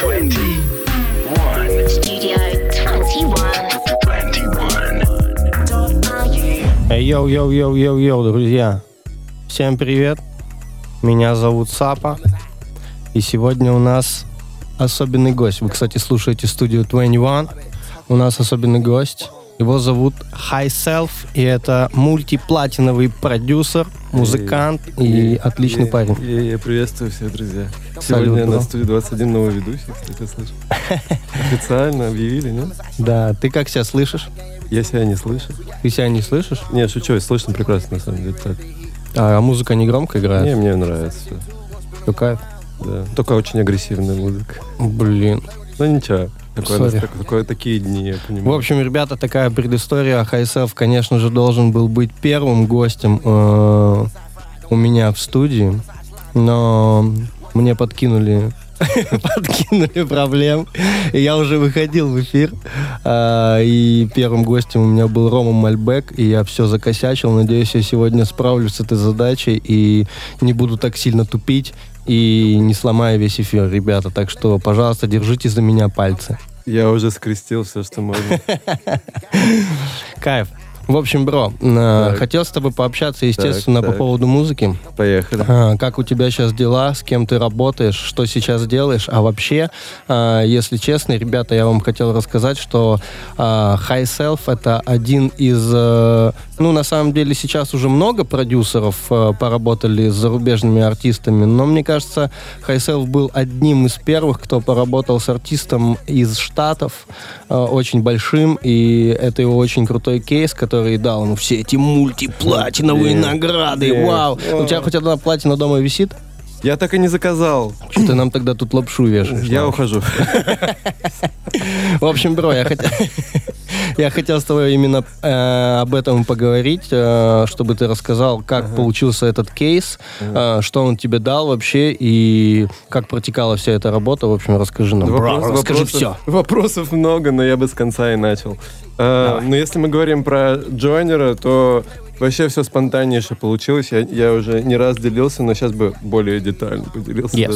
21. Studio 21. 21. Ey, yo, yo, yo, yo, yo, друзья. Всем привет. Меня зовут Сапа. И сегодня у нас особенный гость. Вы, кстати, слушаете студию 21. У нас особенный гость. Его зовут High Self, и это мультиплатиновый продюсер, музыкант и отличный парень. Я приветствую всех, друзья. Сегодня на студии 21 новый ведущий, кстати, слышу. Официально объявили, нет? Да, ты как себя слышишь? Я себя не слышу. Ты себя не слышишь? Не, шучу, слышно прекрасно, на самом деле. Так. А музыка не громко играет? Не, мне нравится все. Кайф. Да. Только очень агрессивная музыка. Блин. Ну ничего. Такое, так- такое- такие дни, я понимаю. В общем, ребята, такая предыстория. Хайсев, конечно же, должен был быть первым гостем э, у меня в студии, но мне подкинули подкинули проблем. И я уже выходил в эфир. А, и первым гостем у меня был Рома Мальбек. И я все закосячил. Надеюсь, я сегодня справлюсь с этой задачей и не буду так сильно тупить и не сломаю весь эфир, ребята. Так что, пожалуйста, держите за меня пальцы. Я уже скрестил все, что можно. Кайф. В общем, бро, э, Так. хотел с тобой пообщаться, естественно, Так, по так. поводу музыки. Поехали. А, Как у тебя сейчас дела, с кем ты работаешь, что сейчас делаешь? А вообще, а, если честно, ребята, я вам хотел рассказать, что а, High Self это один из, э, ну, на самом деле сейчас уже много продюсеров э, поработали с зарубежными артистами, но мне кажется, High Self был одним из первых, кто поработал с артистом из Штатов, очень большим, и это его очень крутой кейс, который дал ему все эти мультиплатиновые Нет, награды, нет. вау. У тебя хоть одна платина дома висит? Я так и не заказал. Что ты нам тогда тут лапшу вешаешь? Я ухожу. В общем, бро, я хотел... Я хотел с тобой именно э, об этом поговорить, э, чтобы ты рассказал, как получился этот кейс, э, что он тебе дал вообще и как протекала вся эта работа. В общем, расскажи нам. Вопрос- расскажи вопросов- все. Вопросов много, но я бы с конца и начал. А, но если мы говорим про Джойнера, то вообще все спонтаннейше получилось. Я, я уже не раз делился, но сейчас бы более детально поделился. Yes.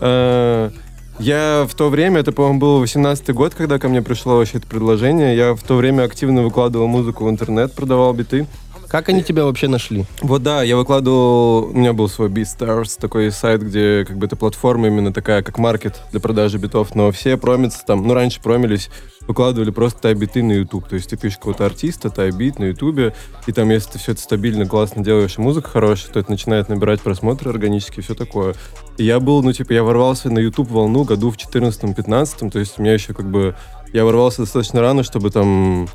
даже. Я в то время, это, по-моему, был 18-й год, когда ко мне пришло вообще это предложение. Я в то время активно выкладывал музыку в интернет, продавал биты. Как они тебя вообще нашли? Вот да, я выкладывал, у меня был свой BeatStars, такой сайт, где как бы это платформа именно такая, как маркет для продажи битов, но все промятся там, ну раньше промились, выкладывали просто тай-биты на YouTube, то есть ты пишешь какого-то артиста, тай-бит на YouTube, и там, если ты все это стабильно, классно делаешь, и музыка хорошая, то это начинает набирать просмотры органически, все такое. И я был, ну типа, я ворвался на YouTube волну году в 14-15, то есть у меня еще как бы, я ворвался достаточно рано, чтобы там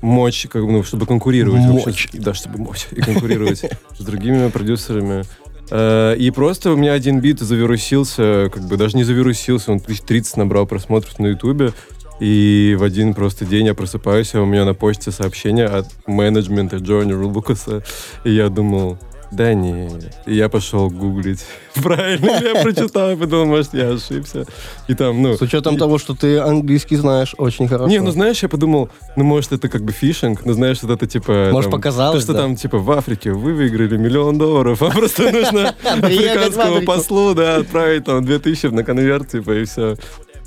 мочь, как бы, ну, чтобы конкурировать. вообще. Мочь. Да, чтобы мочь и конкурировать с другими продюсерами. Э, И просто у меня один бит завирусился, как бы даже не завирусился, он тысяч 30 набрал просмотров на Ютубе. И в один просто день я просыпаюсь, а у меня на почте сообщение от менеджмента Джонни Лукаса. И я думал, да не. И я пошел гуглить. Правильно ли я прочитал, и подумал, может, я ошибся. И там, ну... С учетом того, что ты английский знаешь очень хорошо. Не, ну знаешь, я подумал, ну может это как бы фишинг, ну знаешь, вот это типа... Может, там, показалось, То, что да? там типа в Африке вы выиграли миллион долларов, а просто нужно африканскому послу, да, отправить там 2000 на конверт, типа, и все.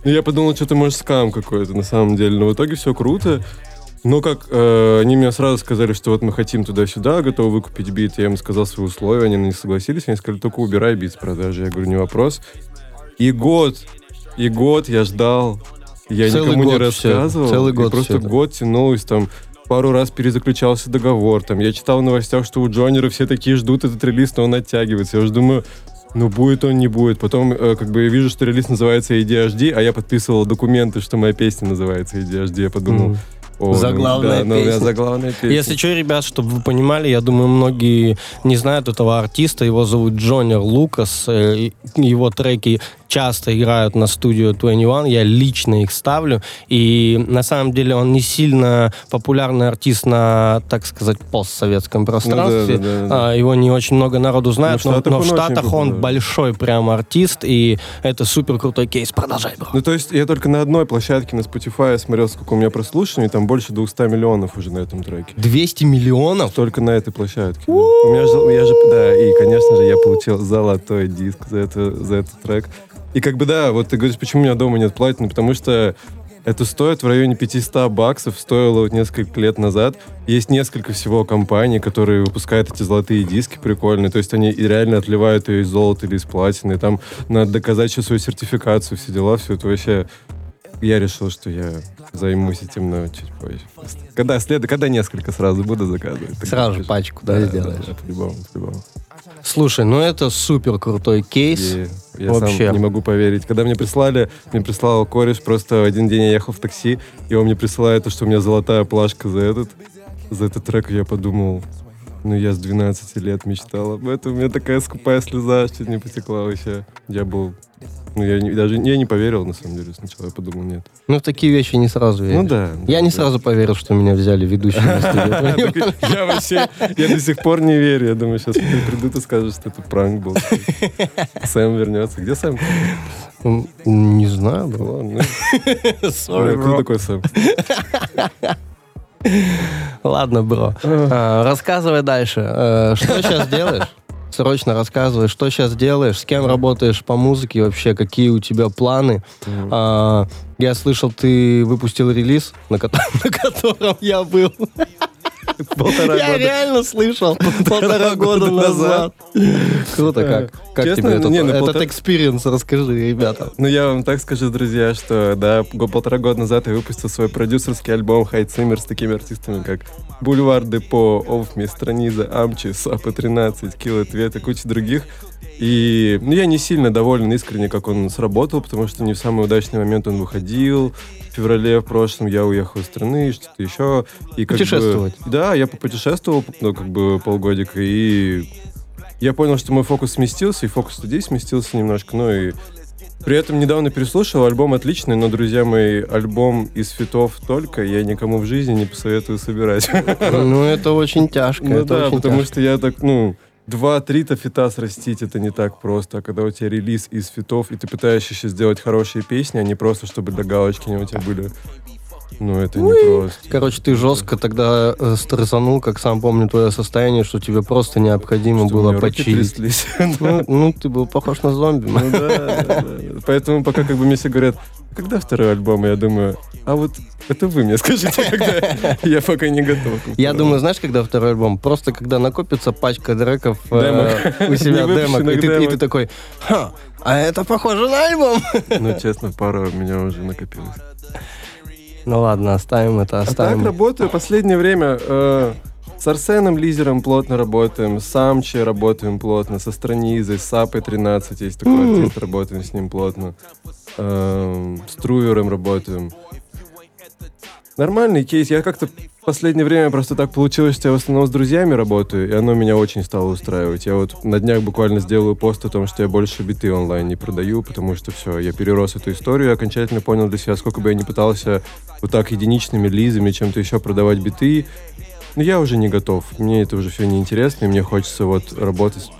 Ну я подумал, что-то может скам какой-то на самом деле, но в итоге все круто. Но как э, они мне сразу сказали, что вот мы хотим туда-сюда, готовы выкупить бит, я им сказал свои условия, они не согласились, они сказали, только убирай бит с продажи. Я говорю, не вопрос. И год, и год я ждал, я Целый никому не рассказывал. целый и год просто всё это. год тянулось там. Пару раз перезаключался договор. Там я читал в новостях, что у Джонера все такие ждут этот релиз, но он оттягивается. Я уже думаю, ну будет он, не будет. Потом э, как бы я вижу, что релиз называется ADHD, а я подписывал документы, что моя песня называется ADHD. Я подумал, Мгм. О, ну Заглавная да, ну, песня. заглавная песня. Если что, ребят, чтобы вы понимали, я думаю, многие не знают этого артиста. Его зовут Джонер Лукас. э, Его треки часто играют на студию 21. Я лично их ставлю. И на самом деле он не сильно популярный артист на, так сказать, постсоветском пространстве. Ну да, да, да. А, Его не очень много народу знает, Но в но, но в он Штатах он популярный. большой прям артист. И это супер крутой кейс. Продолжай, бро. Ну, то есть я только на одной площадке на Spotify смотрел, сколько у меня прослушиваний, там больше 200 миллионов уже на этом треке. 200 миллионов? Только на этой площадке. да. У меня же, я же, да, и, конечно же, я получил золотой диск за, это, за этот трек. И как бы, да, вот ты говоришь, почему у меня дома нет платины, потому что это стоит в районе 500 баксов, стоило вот несколько лет назад. Есть несколько всего компаний, которые выпускают эти золотые диски прикольные, то есть они реально отливают ее из золота или из платины, и там надо доказать еще свою сертификацию, все дела, все это вообще... Я решил, что я займусь этим, но чуть позже. просто. Когда, след... Когда несколько сразу буду заказывать. Сразу же пачку, да, сделаешь. Да, по-любому, по-любому. Слушай, ну это супер крутой кейс. И я Вообще. сам не могу поверить. Когда мне прислали, мне прислал кореш, просто один день я ехал в такси, и он мне присылает то, что у меня золотая плашка за этот, за этот трек, и я подумал, ну я с 12 лет мечтал об этом, у меня такая скупая слеза чуть не потекла вообще. Я был, ну я не- даже я не поверил на самом деле сначала, я подумал, нет. Ну в такие вещи не сразу веришь. Ну да. Я да, не да. сразу поверил, что меня взяли ведущим. Я вообще, я до сих пор не верю. Я думаю, сейчас придут и скажут, что это пранк был. Сэм вернется. Где Сэм? Не знаю, Ну бро. ладно. Sorry, Ну, Кто такой Сэм? Ладно, бро. А, Рассказывай дальше. Э, Что сейчас делаешь? Срочно рассказывай, что сейчас делаешь, с кем работаешь по музыке, вообще какие у тебя планы. А, Я слышал, ты выпустил релиз, на котором я был. Полтора Я года. реально слышал полтора года года назад. Круто как. Как Честно, тебе этот не, ну, этот полтора- experience? Расскажи, ребята. Ну, я вам так скажу, друзья, что, да, полтора года назад я выпустил свой продюсерский альбом «Хай Циммер» с такими артистами, как Бульвар Депо, Овми, Страниза, Амчи, Сапа 13, Килл Ответ и куча других. И ну, я не сильно доволен искренне, как он сработал, потому что не в самый удачный момент он выходил. Феврале в прошлом я уехал из страны, что-то еще. И как бы- Путешествовать. да, я попутешествовал, ну, как бы полгодика, и я понял, что мой фокус сместился, и фокус людей сместился немножко, ну и при этом недавно переслушал, альбом отличный, но, друзья мои, альбом из фитов только я никому в жизни не посоветую собирать. Ну, это очень тяжко. Ну да, потому тяжко. что я так, ну, два-три-то фита срастить, это не так просто. А когда у тебя релиз из фитов, и ты пытаешься еще сделать хорошие песни, а не просто, чтобы для галочки они у тебя были, ну, это не просто. Короче, ты жестко тогда э, стрессанул, как сам помню твое состояние, что тебе просто необходимо Что было почилить. Ну, ну, ты был похож на зомби. Ну да, да, да. Поэтому пока как бы мне все говорят, когда второй альбом, я думаю, а вот это вы мне скажите, когда я пока не готов. Я думаю, знаешь, когда второй альбом? Просто когда накопится пачка треков э, у себя демок, и ты, и ты такой, ха, а это похоже на альбом. Ну, честно, пара у меня уже накопилась. Ну ладно, оставим это, А так оставим. работаю последнее время. э, с Арсеном Лизером плотно работаем, с Амчи работаем плотно, со Странизой, с Сапой 13 есть такой артист, работаем с ним плотно. Эм, с Трувером работаем. Нормальный кейс. Я как-то последнее время просто так получилось, что я в основном с друзьями работаю, и оно меня очень стало устраивать. Я вот на днях буквально сделаю пост о том, что я больше биты онлайн не продаю, потому что все, я перерос эту историю, и окончательно понял для себя, сколько бы я ни пытался вот так единичными лизами, чем-то еще продавать биты, но я уже не готов. Мне это уже все неинтересно, и мне хочется вот работать,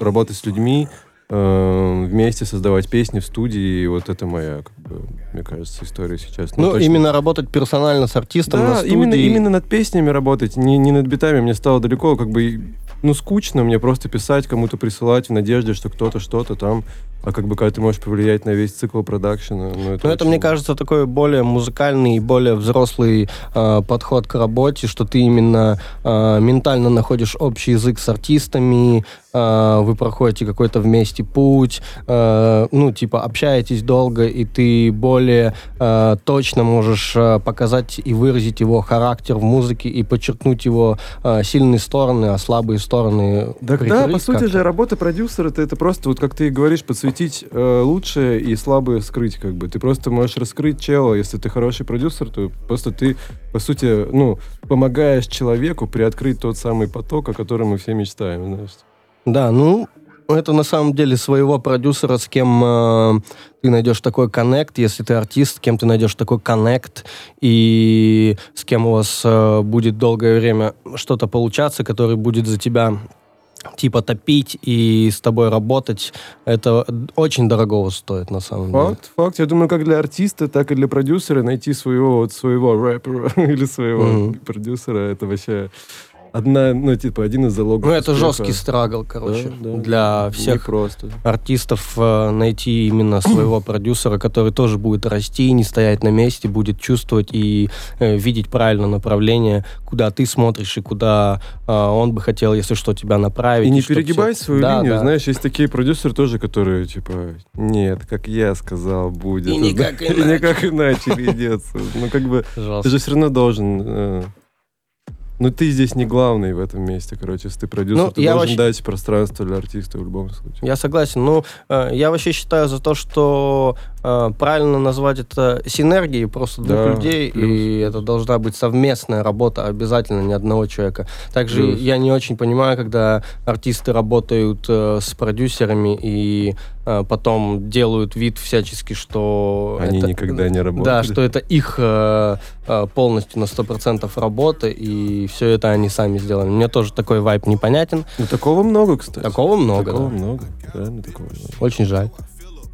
работать с людьми, э, вместе создавать песни в студии, и вот это моя, как бы, мне кажется, история сейчас. Ну, точно. именно работать персонально с артистом на Да, студии. именно, именно над песнями работать, не, не над битами. Мне стало далеко, как бы, ну, скучно мне просто писать, кому-то присылать в надежде, что кто-то что-то там. А как бы, когда ты можешь повлиять на весь цикл продакшена, ну, это Ну, это, очень- мне кажется, такой более музыкальный и более взрослый э, подход к работе, что ты именно э, ментально находишь общий язык с артистами, э, вы проходите какой-то вместе путь, э, ну, типа, общаетесь долго, и ты более э, точно можешь э, показать и выразить его характер в музыке и подчеркнуть его э, сильные стороны, а слабые стороны. Да, да, по сути же, работа продюсера это, это просто, вот как ты говоришь, подсветить э, лучшее и слабое скрыть, как бы. Ты просто можешь раскрыть чела, если ты хороший продюсер, то просто ты, по сути, ну, помогаешь человеку приоткрыть тот самый поток, о котором мы все мечтаем, знаешь. Да, ну, это на самом деле своего продюсера, с кем э, ты найдешь такой коннект, если ты артист, с кем ты найдешь такой коннект, и с кем у вас э, будет долгое время что-то получаться, который будет за тебя типа топить и с тобой работать, это очень дорогого стоит на самом деле. Факт, факт. Я думаю, как для артиста, так и для продюсера найти своего вот своего рэпера или своего Мгм. продюсера, это вообще одна, ну, типа, один из залогов Ну, это успеха. жесткий страгл, короче, Да, да. для всех просто. артистов э, найти именно своего продюсера, который тоже будет расти, не стоять на месте, будет чувствовать и э, видеть правильное направление, куда ты смотришь и куда э, он бы хотел, если что, тебя направить. И не перегибай всё- свою Да, линию, да. знаешь, есть такие продюсеры тоже, которые, типа, нет, как я сказал, будет. И никак И иначе. никак иначе ведется. Ну, как бы, ты же все равно должен... Ну, ты здесь не главный в этом месте, короче, если ты продюсер, Ну, ты должен вообще- дать пространство для артиста в любом случае. Я согласен. Ну, э, я вообще считаю за то, что правильно назвать это синергией просто двух Да, людей, плюс. и это должна быть совместная работа, обязательно не одного человека. Также Плюс. я не очень понимаю, когда артисты работают э, с продюсерами и э, потом делают вид всячески, что... Они это- никогда не работали. Да, что это их э, э, полностью на 100% работа, и все это они сами сделали. Мне тоже такой вайп непонятен. Ну, такого много, кстати. Такого много, Такого да. много. Реально такого много. Очень жаль.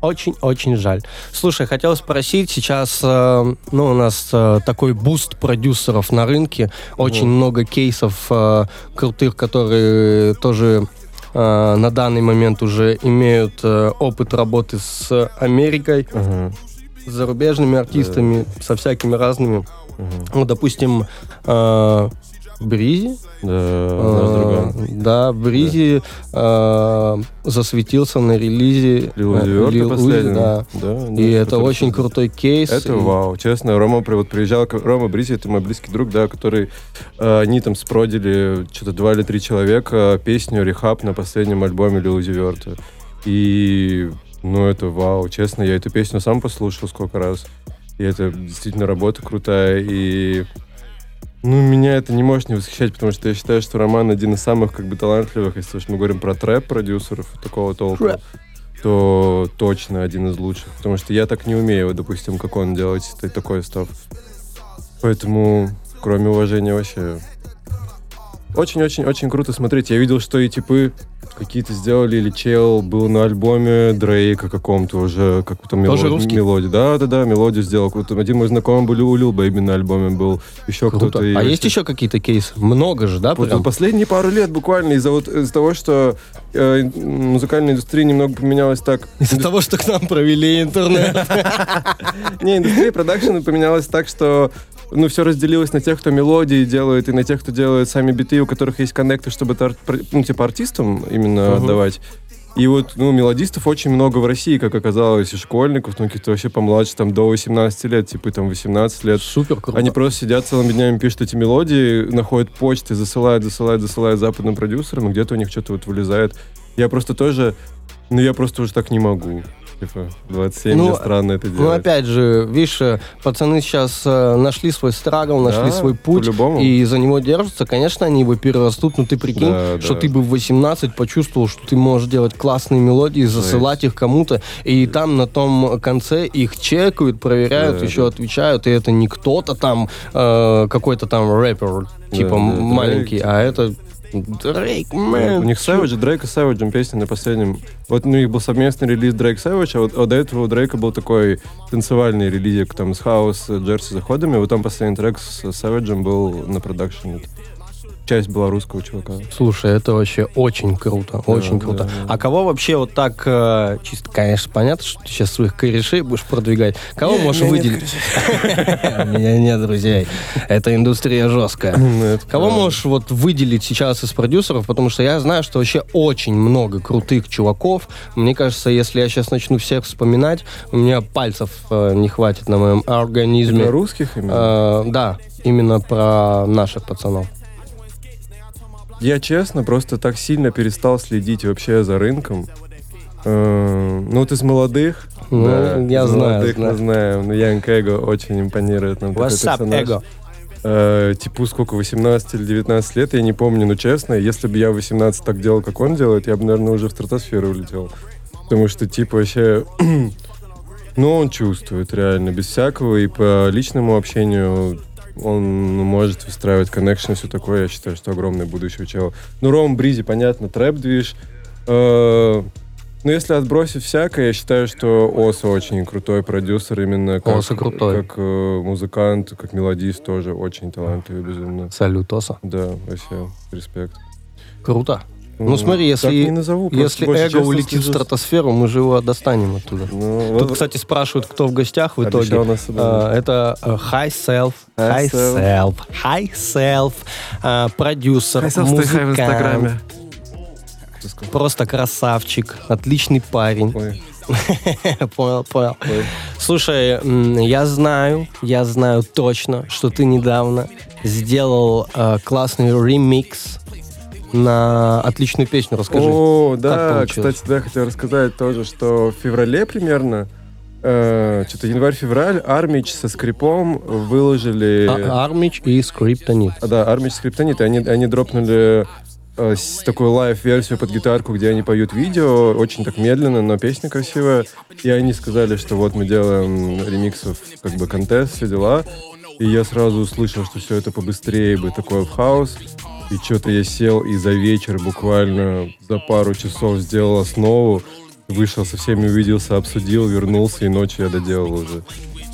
Очень-очень жаль. Слушай, хотел спросить, сейчас, э, ну, у нас э, такой буст продюсеров на рынке, очень Мгм. много кейсов э, крутых, которые тоже э, на данный момент уже имеют э, опыт работы с Америкой, Ага, с зарубежными артистами, со всякими разными. ага. Ну, допустим, э, Бризи, Да, наш э, друган. да, Бризи э, засветился на релизе Лил э, Узи последний. да. Да, да, И это который- очень крутой кейс. Это И- вау. Честно, Рома вот приезжал, Рома Бризи, это мой близкий друг, да, который, э, они там спродили что-то два или три человека песню «Рехаб» на последнем альбоме Лил Узи Верта. И, ну, это вау. Честно, я эту песню сам послушал сколько раз. И это действительно работа крутая. И, ну, меня это не может не восхищать, потому что я считаю, что Роман один из самых, как бы, талантливых, если уж мы говорим про трэп-продюсеров такого толка Трэп. то точно один из лучших. Потому что я так не умею, допустим, как он делать такой став. Поэтому, кроме уважения, вообще... Очень-очень-очень круто смотреть. Я видел, что и типы какие-то сделали, или чел был на альбоме Дрейка каком-то уже, как там Тоже мелод- русский? мелодию. Да, да, да, мелодию сделал. Вот Один мой знакомый был у Лил Бэйби на альбоме был. Еще кто-то. А вообще- есть еще какие-то кейсы? Много же, да, прям? последние пару лет буквально из-за вот из-за того, что э, музыкальная индустрия немного поменялась так. Из-за того, что к нам провели интернет. Не, индустрия продакшена поменялась так, что ну, все разделилось на тех, кто мелодии делает, и на тех, кто делает сами биты, у которых есть коннекты, чтобы это, ну, типа, артистам именно Мгм. отдавать. И вот, ну, мелодистов очень много в России, как оказалось, и школьников, ну, каких-то вообще помладше, там, до 18 лет, типа, там, 18 лет. Супер круто. Они просто сидят целыми днями, пишут эти мелодии, находят почты, засылают, засылают, засылают западным продюсерам, и где-то у них что-то вот вылезает. Я просто тоже, ну, я просто уже так не могу. Типа, 27, Ну, странно это делать. Ну, опять же, видишь, э, пацаны сейчас э, нашли свой страгл, нашли Да, свой путь, и за него держатся. Конечно, они его перерастут, но ты прикинь, Да, что да. ты бы в 18 почувствовал, что ты можешь делать классные мелодии, засылать их кому-то, и там на том конце их чекают, проверяют, Да, еще да. отвечают, и это не кто-то там, э, какой-то там рэпер, типа да, м- маленький, Дрейк. а это Дрейк, мэн. У них Savage, Дрейк и Savage песня на последнем. Вот у них был совместный релиз Дрейк Savage, а вот а до этого у Дрейка был такой танцевальный релизик там с house, э, джерси заходами. Вот там последний трек с Savage был на продакшн. Часть была русского чувака. Слушай, это вообще очень круто, очень да, круто. да. А кого вообще вот так, э, чисто, конечно, понятно, что ты сейчас своих корешей будешь продвигать. Кого можешь выделить? У меня нет друзей. Это индустрия жесткая. Ну, Кого можешь вот выделить сейчас из продюсеров, потому что я знаю, что вообще очень много крутых чуваков. Мне кажется, если я сейчас начну всех вспоминать, у меня пальцев э, не хватит на моем организме. про русских именно? Э, да, именно про наших пацанов. Я честно просто так сильно перестал следить вообще за рынком. Э, Ну, вот из молодых. Ну, я из знаю, молодых знаю. мы знаем. Ну, Янг Эго очень импонирует нам. What's up, персонаж. эго? Э, типу, сколько, 18 или 19 лет, я не помню, но честно, если бы я в 18 так делал, как он делает, я бы, наверное, уже в стратосферу улетел. Потому что, типа, вообще... ну, он чувствует реально, без всякого, и по личному общению он может выстраивать коннекшн и все такое. Я считаю, что огромное будущее у чела. Ну, Ром Бризи, понятно, трэп-движ. Э, Ну, если отбросить всякое, я считаю, что Оса очень крутой продюсер, именно как, Оса крутой. как э, музыкант, как мелодист тоже очень талантливый, безумно. Салют, Оса. Да, вообще, респект. Круто. Ну смотри, если, не назову, если эго улетит в стратосферу, мы же его достанем оттуда. Ну, Тут, вот- кстати, спрашивают, кто в гостях в итоге. нас. А, Это э, High Self, High High Self. High Self, а, продюсер, музыкант, просто красавчик, отличный парень. Ой, Понял, понял. ой. Слушай, я знаю, я знаю точно, что ты недавно сделал э, классный ремикс на отличную песню. Расскажи. О, да, кстати, да, хотел рассказать тоже, что в феврале примерно, э, что-то январь-февраль, Армич со Скрипом выложили... А- Армич и Скриптонит. А, да, Армич Скриптонит, и они, они дропнули э, с- такую лайв-версию под гитарку, где они поют видео, очень так медленно, но песня красивая. И они сказали, что вот мы делаем ремиксов, как бы, contest, все дела. И я сразу услышал, что все это побыстрее бы, такое в хаос. И что-то я сел и за вечер буквально за пару часов сделал основу, вышел со всеми, увиделся, обсудил, вернулся, и ночью я доделал уже.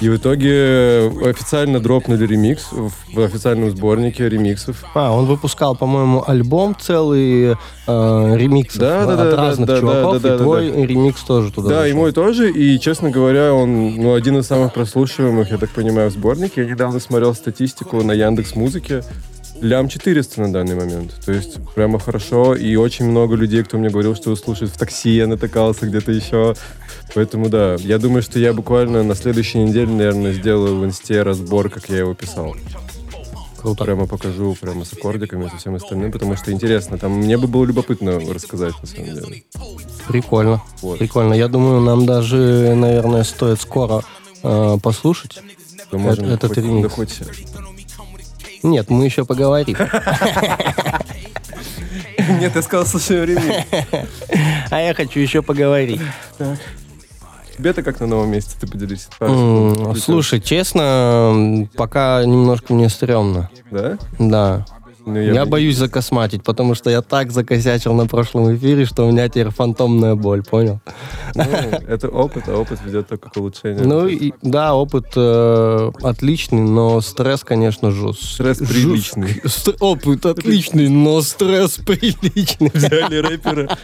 И в итоге официально дропнули ремикс в, официальном сборнике ремиксов. А, он выпускал, по-моему, альбом целый э, ремиксов Да, да, от да, да, разных да, чуваков, да, да, и да, твой ремикс тоже туда Да, и зашел. мой тоже, и, честно говоря, он ну, один из самых прослушиваемых, я так понимаю, в сборнике. Я недавно смотрел статистику на Яндекс Музыке. Лям 400 на данный момент. То есть прямо хорошо. И очень много людей, кто мне говорил, что слушает в такси, я натыкался где-то еще. Поэтому да, я думаю, что я буквально на следующей неделе, наверное, сделаю в инсте разбор, как я его писал. Круто. Прямо покажу, прямо с аккордиками, со всем остальным, потому что интересно. Там мне бы было любопытно рассказать, на самом деле. Прикольно. Вот. Прикольно. Я думаю, нам даже, наверное, стоит скоро э, послушать. То можем этот хоть- ремикс. да хоть Нет, мы еще поговорим. Нет, я сказал, слушай, время. А я хочу еще поговорить. Тебе-то как на новом месте, ты поделись. Секунд. Слушай, честно, пока немножко мне стрёмно. Да? Да. Ну, Я, боюсь закосматить, потому что я так закосячил на прошлом эфире, что у меня теперь фантомная боль, понял? Ну, это опыт, а опыт ведет только к улучшению. Ну, и, да, опыт э, отличный, но стресс, конечно, жесткий. Стресс приличный. опыт отличный, но стресс приличный. Взяли рэпера,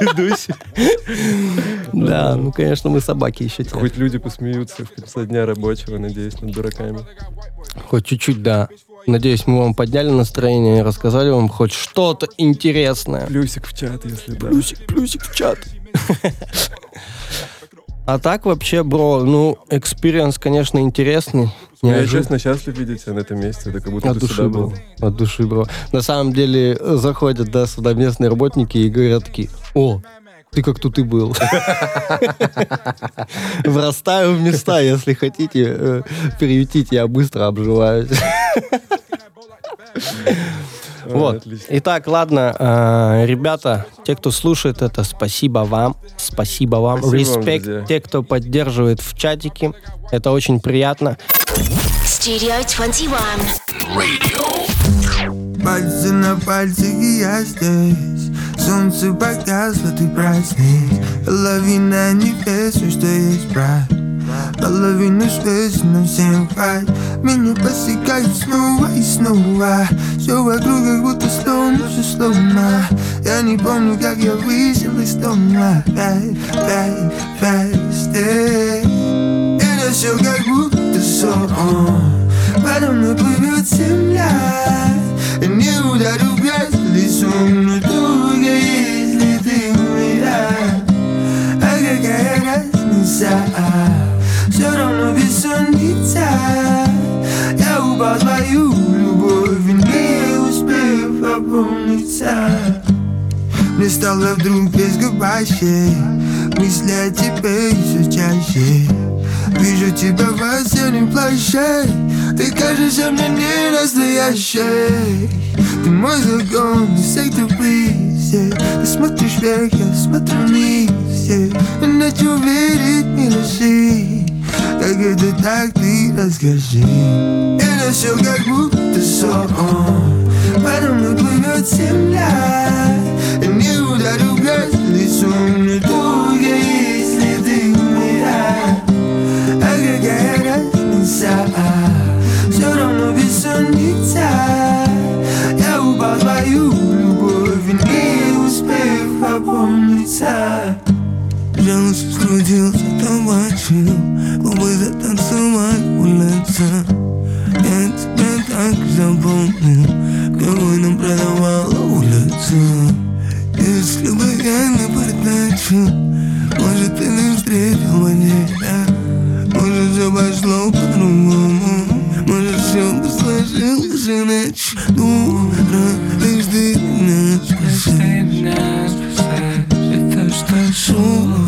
ведущий. Да, ну, конечно, мы собаки еще. Хоть люди посмеются в конце дня рабочего, надеюсь, над дураками. Хоть чуть-чуть, да. Надеюсь, мы вам подняли настроение и рассказали вам хоть что-то интересное. Плюсик в чат, если да. Плюсик, плюсик в чат. А так вообще, бро, ну, experience, конечно, интересный. Ну, Я, честно, счастлив видеть тебя на этом месте. Это как будто От ты души, сюда бро. был. От души, бро. На самом деле, заходят, да, сюда местные работники и говорят такие, о, ты как тут и был. Врастаю в места, если хотите э, приютить, я быстро обживаюсь. Вот. отлично. Итак, ладно, э, ребята, те, кто слушает это, спасибо вам, спасибо вам, Спасибо респект, те, кто поддерживает в чатике, это очень приятно. Studio 21. Пальцы на пальцы, и я здесь Солнце погасло, ты праздник Половина небес, все, что есть брат Половину звезд, но всем хватит Меня посекают снова и снова Все вокруг как будто слома, все слома Я не помню, как я вышел из дома Опять, опять, опять, Это все как будто сон Подо мной плывет земля И не ударю в грязь лицом Но только если ты умираешь А какая разница Все равно бессонница Я упал твою любовь И не успев опомниться мне стало вдруг без губащей Мысли о тебе все чаще Вижу тебя в осеннем плаще Ты кажешься мне не настоящей Ты мой закон, не please yeah. Ты смотришь вверх, я смотрю вниз. Иначе верить не реши Как это так, ты расскажи Это все как будто сон Подо мной плывет земля И не ударю грязь лицом лицом недолго, если ты меня А какая разница Все равно бессонница Я упал в твою любовь не успев опомниться Жалуюсь, скрутился, табачил Губы затанцевать улица Я тебя так запомнил Какой нам продавала улица. Если бы я не подачу Может, ты не встретил бы тебя Может, все пошло по-другому. Может, все бы сложилось иначе. Дура, лишь ты меня спасаешь Это что с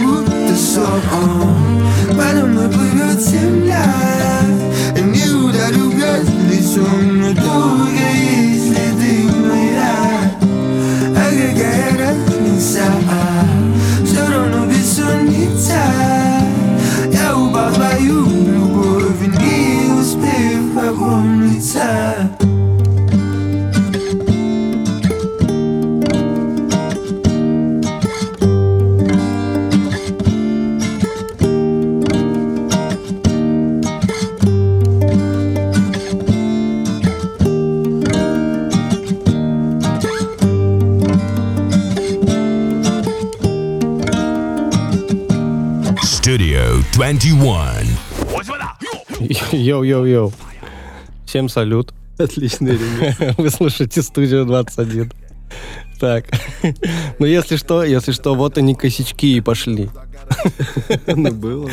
будто сон Подо мной плывет земля И не ударю в грязь лицом Но только Йоу-йоу-йоу. Всем салют. Отличный ремикс. Вы слушаете студию 21. Так. Ну, если что, если что, вот они косячки и пошли. Ну, было.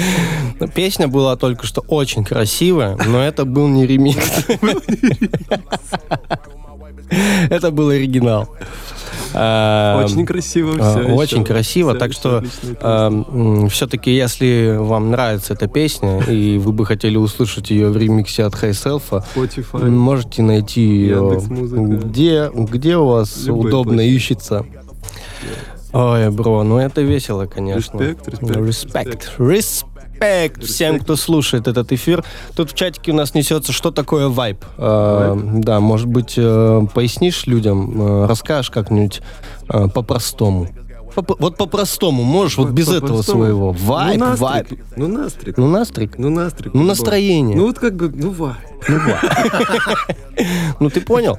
Ну, Песня была только что очень красивая, но это был не ремикс. Это был оригинал. А, Очень красиво а, все. Очень красиво, так что все-таки, если вам нравится эта песня, и вы бы хотели услышать ее в ремиксе от Хайселфа, можете найти ее где, где у вас удобно ищется. Ой, бро, ну это весело, конечно. Респект, респект, Респект. Респект всем, кто слушает этот эфир. Тут в чатике у нас несется, что такое вайб. Э, да, может быть, э, пояснишь людям, э, расскажешь как-нибудь по-простому. По- Вот по-простому, можешь, вот без этого своего. Ну, вайб. настрик. Ну, настрик. Ну, настрик. Ну, настрик. Ну, по-любому. настроение. Ну, вот как бы, ну, вай. Ну, ты понял?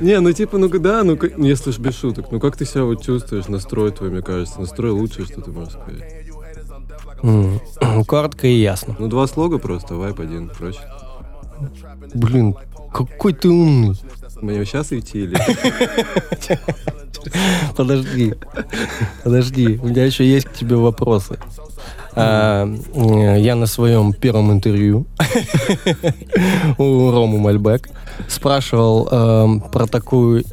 Не, ну, типа, ну, да, ну, если ж без шуток, ну, как ты себя вот чувствуешь, настрой твой, мне кажется, настрой лучшее, что ты можешь сказать. Коротко и ясно. Ну, два слога просто, вайп один, проще. Блин, какой ты умный. Мне сейчас идти или... Подожди. Подожди. У меня еще есть к тебе вопросы. А, э, я на своем первом интервью у Рому Мальбек спрашивал эм, про такой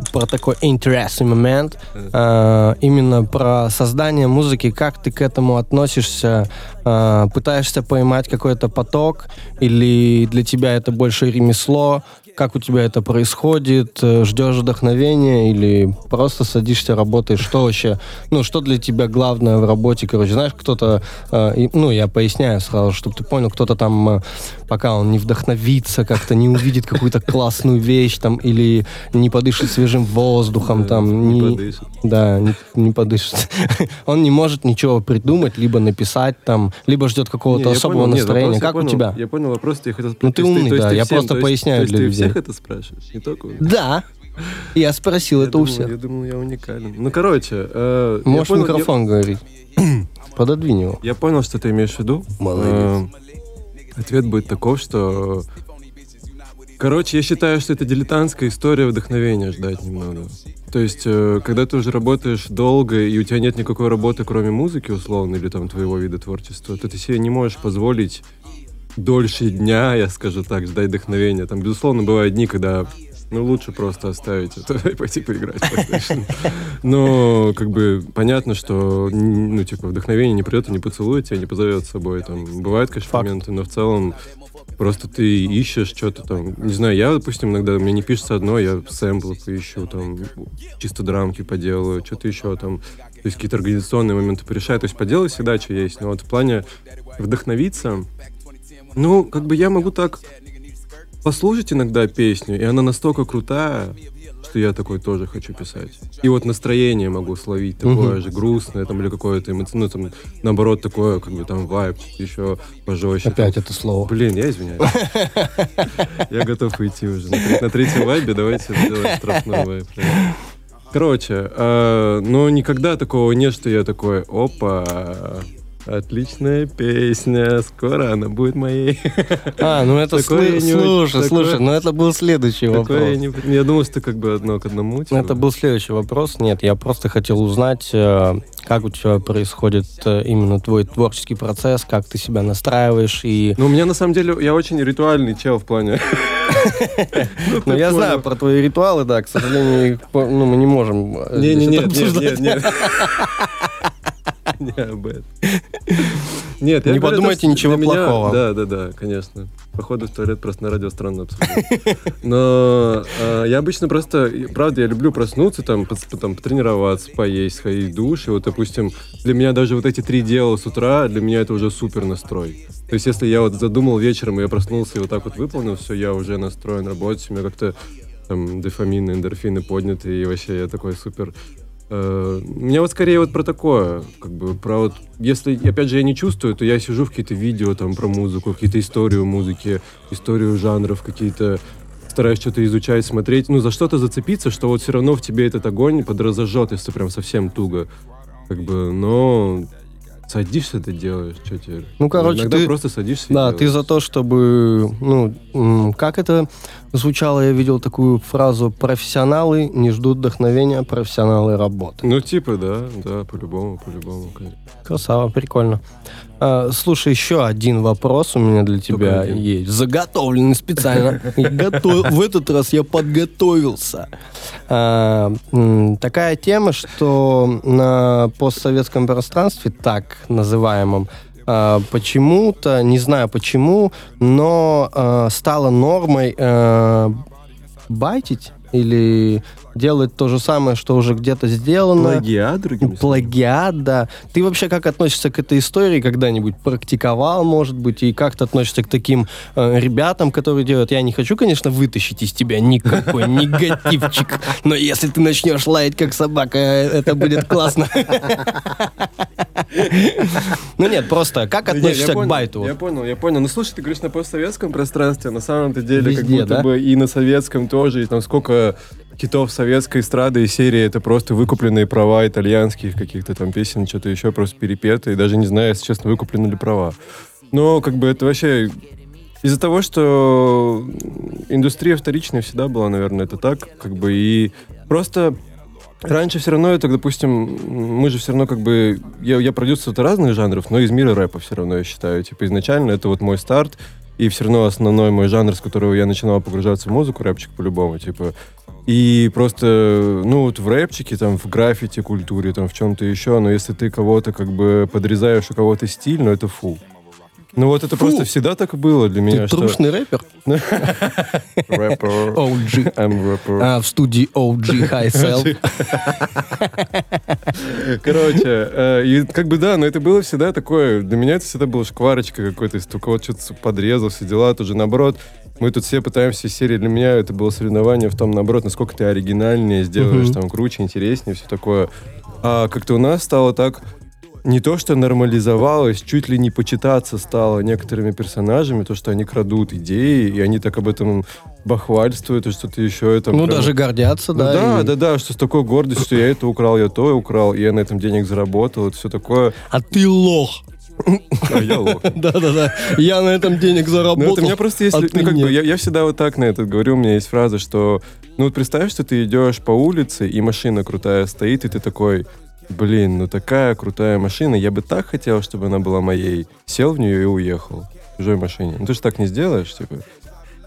интересный момент э, именно про создание музыки как ты к этому относишься Э, пытаешься поймать какой-то поток или для тебя это больше ремесло как у тебя это происходит? Э, ждешь вдохновения или просто садишься работаешь что вообще ну что для тебя главное в работе? Короче знаешь кто-то э, ну я поясняю сразу чтобы ты понял кто-то там э, пока он не вдохновится как-то не увидит какую-то классную вещь там или не подышит свежим воздухом там не да не, подышит. Он не может ничего придумать либо написать там либо ждет какого-то особого настроения. как у тебя? Я понял вопрос, я хотел Ну, ты умный, да, ты я просто поясняю для ты людей. Всех это спрашиваешь, не только у меня? да я спросил Я это у всех Я думал, я уникален. Ну, короче... э, можешь я- микрофон говорить пододвинь его Я понял, что ты имеешь в виду. Молодец. Э, Ответ будет таков, что... Короче, я считаю, что это дилетантская история вдохновения ждать немного. То есть, э, когда ты уже работаешь долго, и у тебя нет никакой работы, кроме музыки, условно, или там твоего вида творчества, то ты себе не можешь позволить дольше дня, я скажу так, ждать вдохновения. Там, безусловно, бывают дни, когда Ну, лучше просто оставить это и пойти поиграть. Но, как бы, понятно, что, ну, типа, вдохновение не придет и не поцелует тебя, не позовет с собой. Там, бывают, конечно, Факт. моменты, но в целом просто ты ищешь что-то там. Не знаю, я, допустим, иногда мне не пишется одно, я сэмплы поищу, там, чисто драмки поделаю, что-то еще там. То есть какие-то организационные моменты порешаю. То есть поделать всегда, что есть. Но вот в плане вдохновиться, ну, как бы я могу так послушать иногда песню, и она настолько крутая, что я такой тоже хочу писать. И вот настроение могу словить такое же грустное, там, или какое-то эмоциональное, ну, там, наоборот, такое, как бы, там, вайб, еще пожестче. Опять это слово. Блин, я извиняюсь. Я готов уйти уже. На тре- На третьем вайбе давайте сделаем штрафной вайб. Короче, э, но никогда такого нет, что я такой, опа, отличная песня, скоро она будет моей. А, ну это Такое не слушай, такое- слушай, ну это был следующий Такое я, вопрос. не, я думал, что как бы одно к одному. типа. Это был следующий вопрос. Нет, я просто хотел узнать, э, как у тебя происходит э, именно твой творческий процесс, как ты себя настраиваешь и... Ну, у меня на самом деле, я очень ритуальный чел в плане. Ну, я знаю про твои ритуалы, да, к сожалению, ну, мы не можем э, Не, нет, Не об этом. Нет, Не подумайте ничего плохого. Да, да, да, конечно. Походу в туалет просто на радио странно обсуждать. Но э, я обычно просто, правда, я люблю проснуться, там, пос- там, потренироваться, поесть, сходить в душ. И вот, допустим, для меня даже вот эти три дела с утра, для меня это уже супер настрой. То есть, если я вот задумал вечером, и я проснулся и вот так вот выполнил, все, я уже настроен работать, у меня как-то там дофамины, эндорфины подняты, и вообще я такой супер Э, У меня вот скорее вот про такое, как бы про вот, если, опять же, я не чувствую, то я сижу в какие-то видео там про музыку, какие-то историю музыки, историю жанров, какие-то стараюсь что-то изучать, смотреть, ну, за что-то зацепиться, что вот все равно в тебе этот огонь подразожжет, если прям совсем туго, как бы, но садишься, ты делаешь, что тебе? Ну, короче, Иногда ты- просто садишься Да, ты за то, чтобы, ну, как это звучало, я видел такую фразу, профессионалы не ждут вдохновения, профессионалы работают. Ну, типа, да, да, по-любому, по-любому, конечно. Красава, прикольно. А, слушай, еще один вопрос у меня для тебя есть. Заготовленный специально. Готов- В этот раз я подготовился. А, Такая тема, что на постсоветском пространстве, так называемом, а, почему-то, не знаю почему, но а, стало нормой а, байтить или делать то же самое, что уже где-то сделано. Плагиат, другими? Плагиат, да. Ты вообще как относишься к этой истории когда-нибудь? Практиковал, может быть, и как ты относишься к таким э, ребятам, которые делают? Я не хочу, конечно, вытащить из тебя никакой негативчик, но если ты начнешь лаять как собака, э, это будет классно. Ну нет, просто как не, относишься к байту? Я понял, я понял. Ну слушай, ты говоришь на постсоветском пространстве, на самом-то деле как будто бы и на советском тоже, и там сколько хитов советской эстрады и серии, это просто выкупленные права итальянских каких-то там песен, что-то еще просто перепеты, и даже не знаю, если честно, выкуплены ли права. Но как бы это вообще из-за того, что индустрия вторичная всегда была, наверное, это так, как бы и просто Раньше все равно это, допустим, мы же все равно как бы... Я, я продюсер это разных жанров, но из мира рэпа все равно, я считаю. Типа изначально это вот мой старт, и все равно основной мой жанр, с которого я начинал погружаться в музыку, рэпчик по-любому, типа. И просто, ну вот в рэпчике, там, в граффити культуре, там, в чем-то еще, но если ты кого-то как бы подрезаешь у кого-то стиль, ну это фу. Ну вот это просто всегда так было для меня, Ты что... трушный рэпер? Рэпер. OG. I'm rapper. А, в студии OG High Sell. Короче, э, и как бы да, но это было всегда такое, для меня это всегда была шкварочка какой-то, если только вот что-то подрезал, все дела, тут же наоборот, мы тут все пытаемся серии, для меня это было соревнование в том, наоборот, насколько ты оригинальнее сделаешь, там, круче, интереснее, все такое. А как-то у нас стало так, не то, что нормализовалось, чуть ли не почитаться стало некоторыми персонажами, то, что они крадут идеи, и они так об этом бахвальствуют, и что-то еще. Это Ну, прям- даже гордятся, ну да. да, и- да, да, что с такой гордостью, что я это украл, я то украл, и я на этом денег заработал, это все такое. А ты лох. А я лох. Да-да-да. Я на этом денег Ну, заработал. это у меня просто есть, а ну, как бы, я, я всегда вот так на это говорю, у меня есть фраза, что, ну, вот представь, что ты идешь по улице, и машина крутая стоит, и ты такой, блин, ну такая крутая машина, я бы так хотел, чтобы она была моей. Сел в нее и уехал в чужой машине. Ну, ты же так не сделаешь, типа.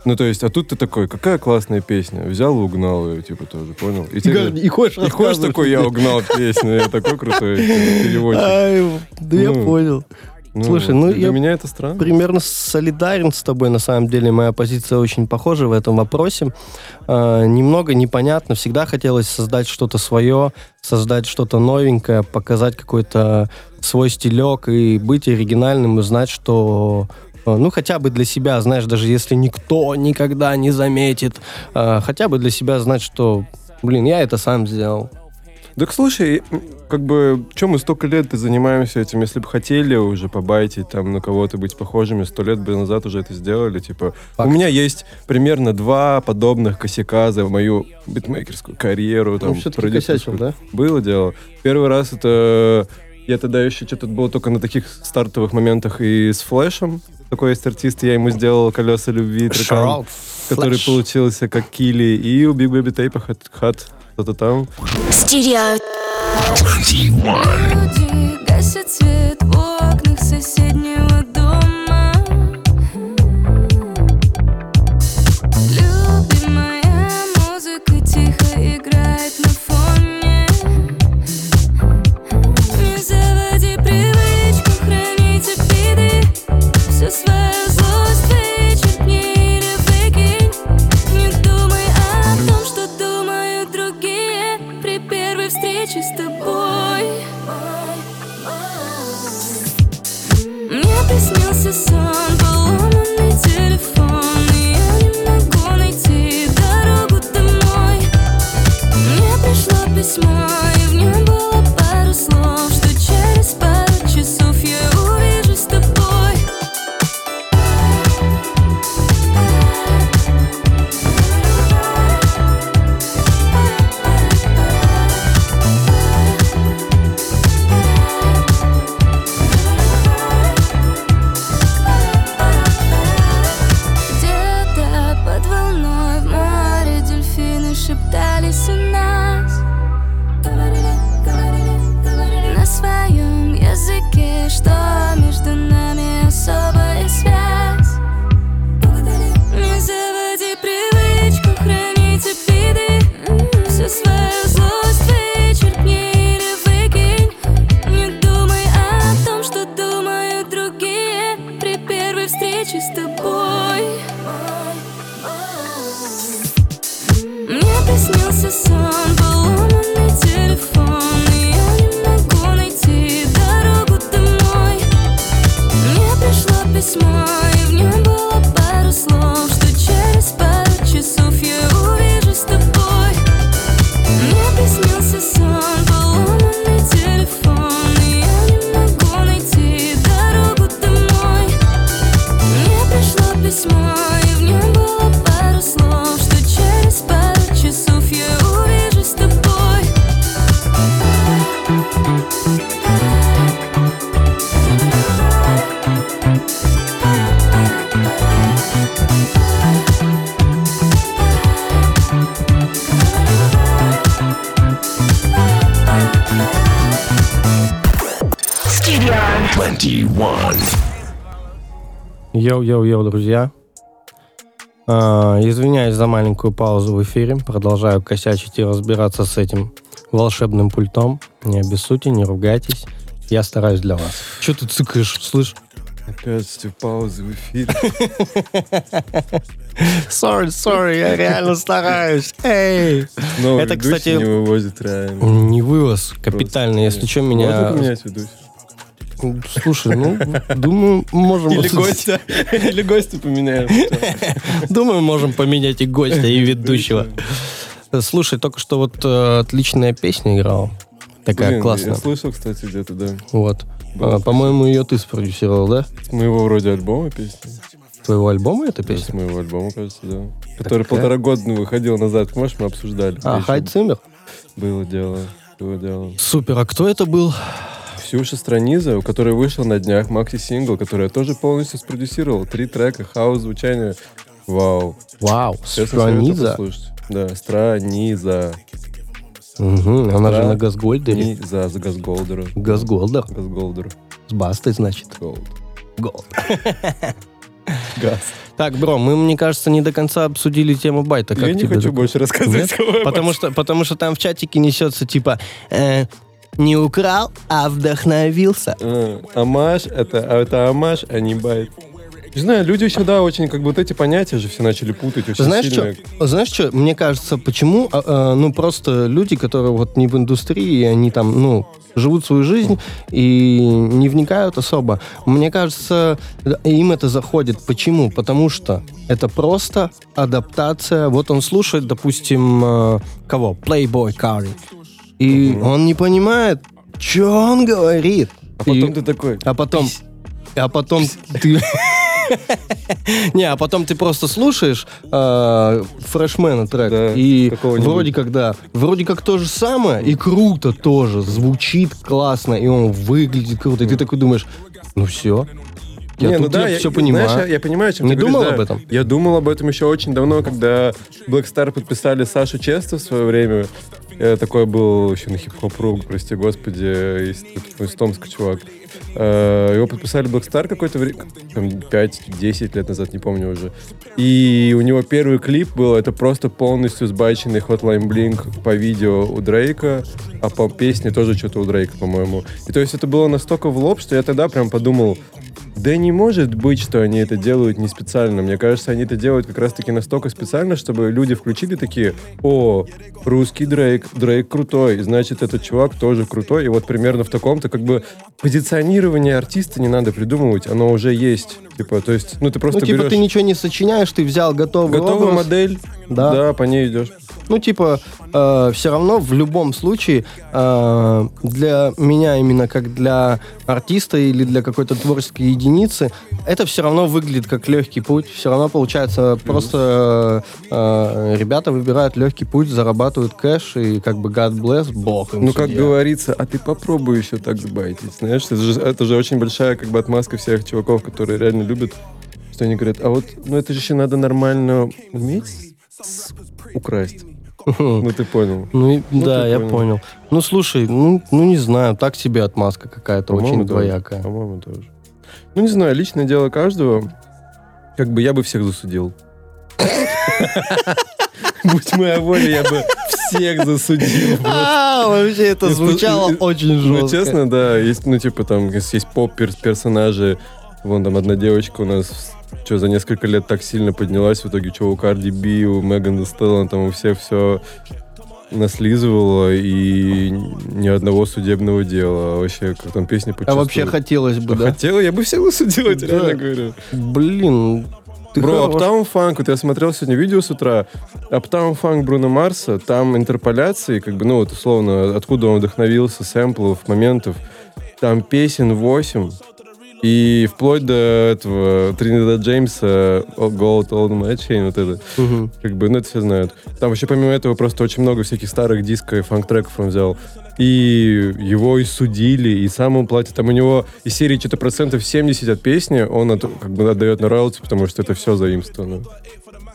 Ну, то есть, а тут ты такой, какая классная песня. Взял и угнал ее, типа, тоже, понял? И, тебе- И хочешь и хочешь такой, я угнал песню, я такой крутой типа, переводчик. Да я Ну, понял. Ну, слушай, ну, Для я меня это странно. примерно солидарен с тобой, на самом деле. Моя позиция очень похожа в этом вопросе. Э, немного непонятно. Всегда хотелось создать что-то свое, создать что-то новенькое, показать какой-то свой стилек и быть оригинальным и знать, что э, ну, хотя бы для себя, знаешь, даже если никто никогда не заметит, э, хотя бы для себя знать, что, блин, я это сам сделал. Так слушай, как бы, чем мы столько лет занимаемся этим, если бы хотели уже побайтить, там, на кого-то быть похожими, сто лет бы назад уже это сделали, типа. Факт. У меня есть примерно два подобных косяка за мою битмейкерскую карьеру. Там, Ну, все-таки косячил, да? Было дело. Первый раз это... Я тогда еще что-то было только на таких стартовых моментах и с Флэшем. Такой есть артист, я ему сделал «Колеса любви», трекан, который получился как Килли. И у Big Baby Tape Hot что-то там. Studio 21. Люди гасят свет в окнах соседнего дома встрече с тобой. Мне приснился сон, Йоу-йоу-йоу, друзья. А, извиняюсь за маленькую паузу в эфире. Продолжаю косячить и разбираться с этим волшебным пультом. Не обессудьте, не ругайтесь. Я стараюсь для вас. Че ты цыкаешь, слышь? Опять эти паузы в эфире. Sorry, sorry, я реально стараюсь. Эй! Новый Это, кстати, не вывозит реально. Не вывоз, капитально. Если что, Можно меня... поменять ведущего? Слушай, ну, думаю, можем... Или гостя. Или гостя поменяем. Думаю, можем поменять и гостя, и ведущего. Слушай, только что вот э, отличная песня играла. Такая Блин, классная. Я слышал, кстати, где-то, да. Вот. А, По-моему, ее ты спродюсировал, да? С моего вроде альбома песни. Твоего альбома эта Да, С песня? моего альбома, кажется, да. Который Такая? полтора года выходил назад. Можешь, мы обсуждали. А, Циммер? Было дело. Было дело. Супер, а кто это был? Ксюша Страниза, у которой вышел на днях макси-сингл, который я тоже полностью спродюсировал. Три трека, house звучание. Вау. Вау, Честно Страниза. Да, Страниза. Мгм, Она же на Газгольдере. Низа за Газголдера. Газголдер. Газголдер. С Бастой, значит. Голд. Голд. Газ. Так, бро, мы, мне кажется, не до конца обсудили тему байта. Как Я не хочу такое? больше рассказывать. Нет? Потому что, потому что там в чатике несется типа э, не украл, а вдохновился. А, Амаш, это, а это амаш, а не байт. Не знаю, люди еще, да, очень, как бы вот эти понятия же все начали путать очень Знаешь сильно. что? Знаешь что? Мне кажется, почему? а, а, ну просто люди, которые вот не в индустрии, они там, ну живут свою жизнь и не вникают особо. Мне кажется, им это заходит. Почему? Потому что это просто адаптация. Вот он слушает, допустим, э, кого? Playboy Cardi. И он не понимает, что он говорит. А потом И- ты такой, а потом... А потом ты... Не, а потом ты просто слушаешь э, фрешмена трек, Да, и вроде как, да, вроде как то же самое, и круто тоже, звучит классно, и он выглядит круто, и ты такой думаешь, ну все, я не, тут ну да, я, все понимаю. Знаешь, я, я понимаю, чем Не ты говоришь, думал да. об этом? Я думал об этом еще очень давно, когда Black Star подписали Сашу Честа в свое время. Я такой был еще на хип-хоп рук, прости господи, из, из Томска чувак. Э, Его подписали Black Star какое-то время, там, 5-10 лет назад, не помню уже. И у него первый клип был, это просто полностью сбайченный Hotline Blink по видео у Дрейка, а по песне тоже что-то у Дрейка, по-моему. И то есть это было настолько в лоб, что я тогда прям подумал, да не может быть, что они это делают не специально. Мне кажется, они это делают как раз-таки настолько специально, чтобы люди включили такие, о, русский Дрейк, Дрейк крутой, значит, этот чувак тоже крутой. И вот примерно в таком-то как бы позиционирование артиста не надо придумывать, оно уже есть. Типа, то есть, ну ты просто Ну, типа, берешь ты ничего не сочиняешь, ты взял готовый готовую образ. модель, Да. да. по ней идешь. Ну, типа, все равно в любом случае э, для меня именно как для артиста или для какой-то творческой единицы это все равно выглядит как легкий путь. Все равно получается просто э, ребята выбирают легкий путь, зарабатывают кэш и как бы God bless, бог им Ну, как судья. говорится, а ты попробуй еще так сбайтить. Знаешь, это же, это же очень большая как бы отмазка всех чуваков, которые реально любят, что они говорят, а вот, ну это же еще надо нормально уметь украсть. Ну, ты понял. Ну, Ну, да, я понял. понял. Ну, слушай, ну, ну не знаю, так себе отмазка какая-то очень двоякая. По-моему, тоже. Ну, не знаю, личное дело каждого. Как бы я бы всех засудил. Будь моя воля, я бы всех засудил. А, вообще это звучало очень Ну, жестко. честно, да, есть, ну, типа, там, есть есть поп-персонажи, вон там одна девочка у нас, что, за несколько лет так сильно поднялась, в итоге, что, у Карди Би, у Меган Stallion, там, у всех все наслизывала, и ни одного судебного дела. А Вообще, как там песни А почувствовали. вообще хотелось бы, да? Хотела, я бы всех я тебе Да. реально говорю. Блин, ты Бро. Uptown Funk, вот я смотрел сегодня видео с утра, Uptown Funk Бруно Марса, там интерполяции, как бы, ну, вот условно, откуда он вдохновился, сэмплов, моментов, там песен 8, и вплоть до этого Тринидада Джеймса Gold Old Chain, вот это, Мгм. как бы, ну, это все знают. Там вообще помимо этого просто очень много всяких старых диско и фанк-треков он взял. И его и судили, и сам он платит. Там у него из серии что-то процентов 70 от песни он от- как бы отдает на роялти, потому что это все заимствовано.